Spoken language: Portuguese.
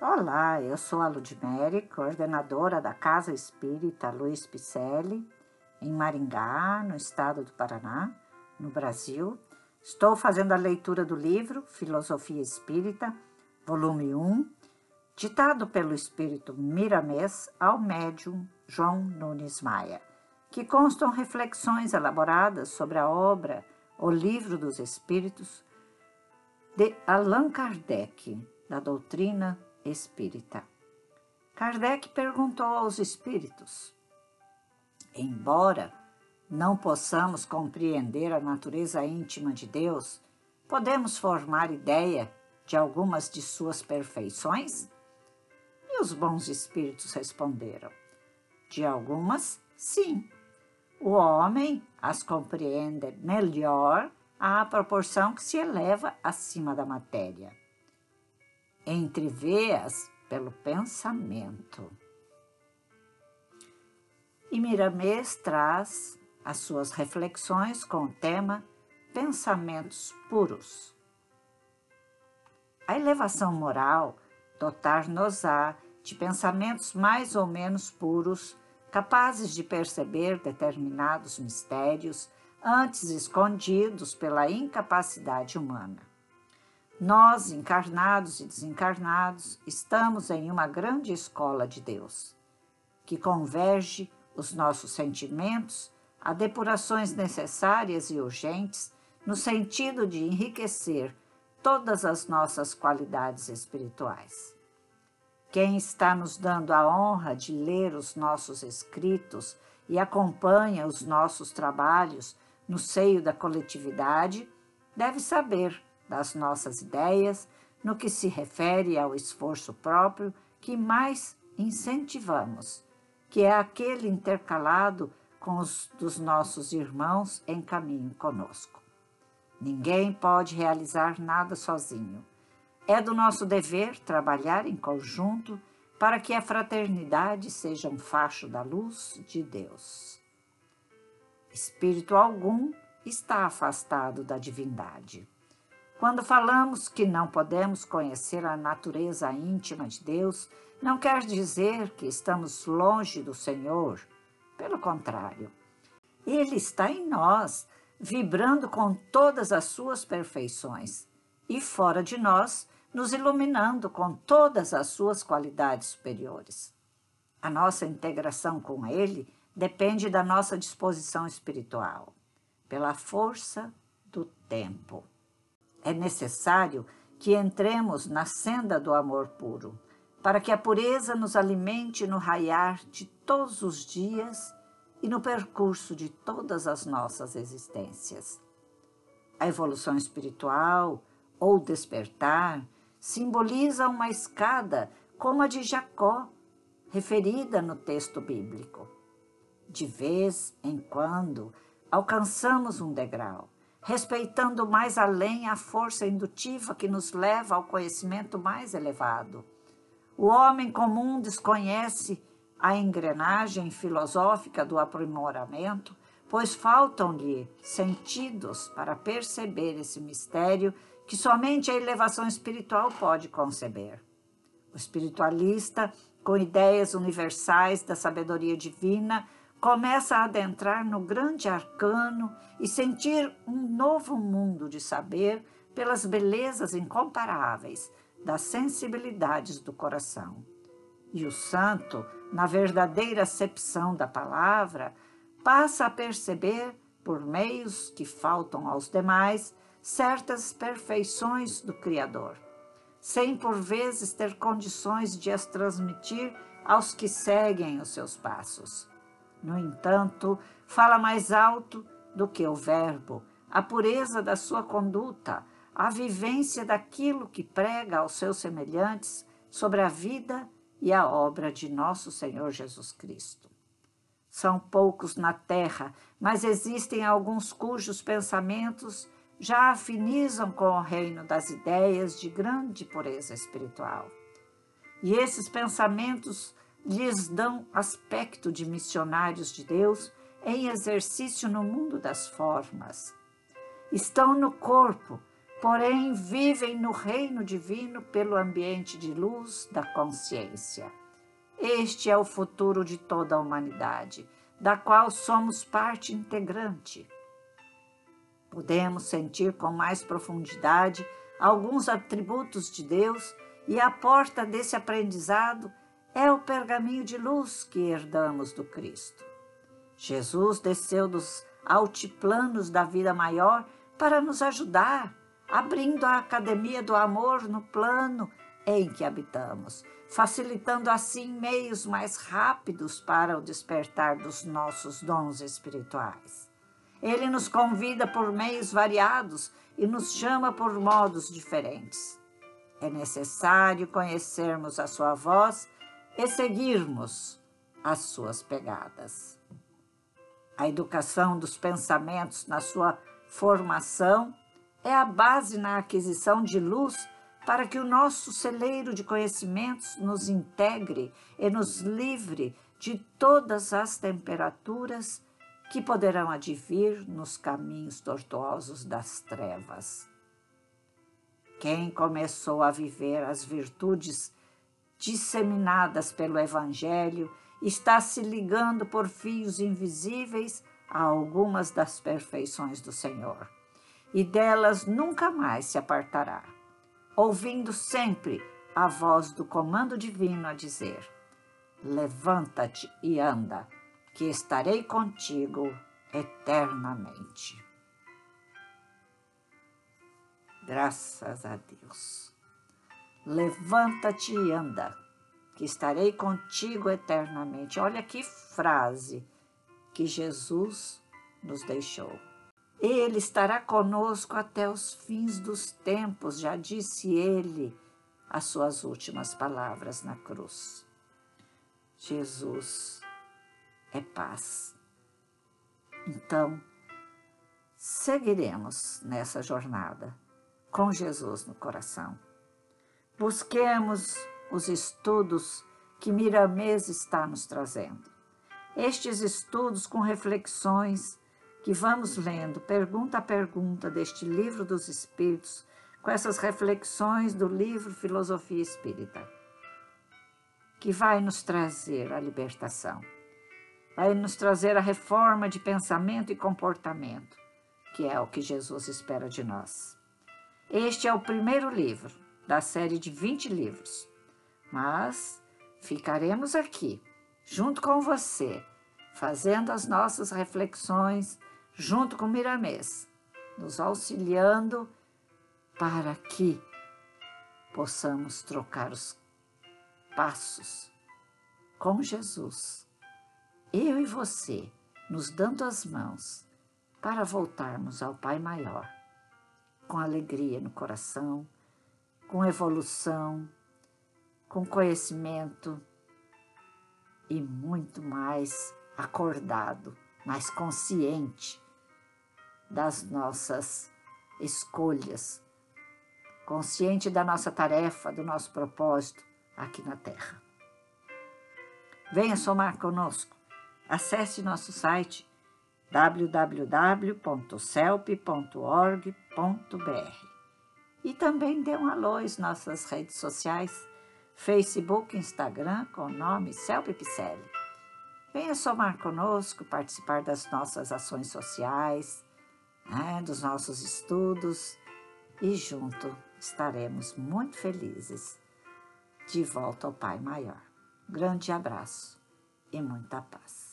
Olá, eu sou a Ludmere, coordenadora da Casa Espírita Luiz Picelli, em Maringá, no estado do Paraná, no Brasil. Estou fazendo a leitura do livro Filosofia Espírita, volume 1, ditado pelo espírito Miramês ao médium João Nunes Maia, que constam reflexões elaboradas sobre a obra O Livro dos Espíritos de Allan Kardec, da doutrina espírita. Kardec perguntou aos espíritos: Embora não possamos compreender a natureza íntima de Deus, podemos formar ideia de algumas de suas perfeições? E os bons espíritos responderam: De algumas, sim. O homem as compreende melhor à proporção que se eleva acima da matéria entrevê-as pelo pensamento. E Miramês traz as suas reflexões com o tema Pensamentos Puros. A elevação moral dotar-nos-á de pensamentos mais ou menos puros, capazes de perceber determinados mistérios antes escondidos pela incapacidade humana. Nós, encarnados e desencarnados, estamos em uma grande escola de Deus, que converge os nossos sentimentos a depurações necessárias e urgentes no sentido de enriquecer todas as nossas qualidades espirituais. Quem está nos dando a honra de ler os nossos escritos e acompanha os nossos trabalhos no seio da coletividade, deve saber das nossas ideias no que se refere ao esforço próprio que mais incentivamos, que é aquele intercalado com os dos nossos irmãos em caminho conosco. Ninguém pode realizar nada sozinho. É do nosso dever trabalhar em conjunto para que a fraternidade seja um facho da luz de Deus. Espírito algum está afastado da divindade. Quando falamos que não podemos conhecer a natureza íntima de Deus, não quer dizer que estamos longe do Senhor. Pelo contrário, Ele está em nós, vibrando com todas as suas perfeições, e fora de nós, nos iluminando com todas as suas qualidades superiores. A nossa integração com Ele depende da nossa disposição espiritual, pela força do tempo é necessário que entremos na senda do amor puro, para que a pureza nos alimente no raiar de todos os dias e no percurso de todas as nossas existências. A evolução espiritual ou despertar simboliza uma escada como a de Jacó, referida no texto bíblico. De vez em quando, alcançamos um degrau respeitando mais além a força indutiva que nos leva ao conhecimento mais elevado. O homem comum desconhece a engrenagem filosófica do aprimoramento, pois faltam-lhe sentidos para perceber esse mistério que somente a elevação espiritual pode conceber. O espiritualista, com ideias universais da sabedoria divina, começa a adentrar no grande arcano e sentir um novo mundo de saber pelas belezas incomparáveis das sensibilidades do coração. E o santo, na verdadeira acepção da palavra, passa a perceber, por meios que faltam aos demais, certas perfeições do Criador, sem por vezes ter condições de as transmitir aos que seguem os seus passos. No entanto, fala mais alto do que o verbo, a pureza da sua conduta, a vivência daquilo que prega aos seus semelhantes sobre a vida e a obra de nosso Senhor Jesus Cristo. São poucos na terra, mas existem alguns cujos pensamentos já afinizam com o reino das ideias de grande pureza espiritual. E esses pensamentos lhes dão aspecto de missionários de Deus em exercício no mundo das formas. Estão no corpo, porém vivem no reino divino pelo ambiente de luz da consciência. Este é o futuro de toda a humanidade, da qual somos parte integrante. Podemos sentir com mais profundidade alguns atributos de Deus e a porta desse aprendizado é o pergaminho de luz que herdamos do Cristo. Jesus desceu dos altiplanos da vida maior para nos ajudar, abrindo a academia do amor no plano em que habitamos, facilitando assim meios mais rápidos para o despertar dos nossos dons espirituais. Ele nos convida por meios variados e nos chama por modos diferentes. É necessário conhecermos a sua voz e seguirmos as suas pegadas. A educação dos pensamentos na sua formação é a base na aquisição de luz para que o nosso celeiro de conhecimentos nos integre e nos livre de todas as temperaturas que poderão advir nos caminhos tortuosos das trevas. Quem começou a viver as virtudes disseminadas pelo Evangelho está se ligando por fios invisíveis a algumas das perfeições do Senhor, e delas nunca mais se apartará, ouvindo sempre a voz do comando divino a dizer: Levanta-te e anda que estarei contigo eternamente. Graças a Deus. Levanta-te e anda, que estarei contigo eternamente. Olha que frase que Jesus nos deixou. Ele estará conosco até os fins dos tempos, já disse ele as suas últimas palavras na cruz. Jesus é paz. Então, seguiremos nessa jornada com Jesus no coração. Busquemos os estudos que Miramês está nos trazendo. Estes estudos com reflexões que vamos lendo pergunta a pergunta deste livro dos Espíritos, com essas reflexões do livro Filosofia Espírita, que vai nos trazer a libertação vai nos trazer a reforma de pensamento e comportamento, que é o que Jesus espera de nós. Este é o primeiro livro da série de 20 livros, mas ficaremos aqui, junto com você, fazendo as nossas reflexões, junto com Miramês, nos auxiliando para que possamos trocar os passos com Jesus. Eu e você, nos dando as mãos para voltarmos ao Pai Maior, com alegria no coração, com evolução, com conhecimento e muito mais acordado, mais consciente das nossas escolhas, consciente da nossa tarefa, do nosso propósito aqui na Terra. Venha somar conosco acesse nosso site www.celp.org.br e também dê um alô às nossas redes sociais, Facebook e Instagram com o nome Celpe Picelli. Venha somar conosco, participar das nossas ações sociais, né, dos nossos estudos e junto estaremos muito felizes de volta ao Pai Maior. Grande abraço e muita paz.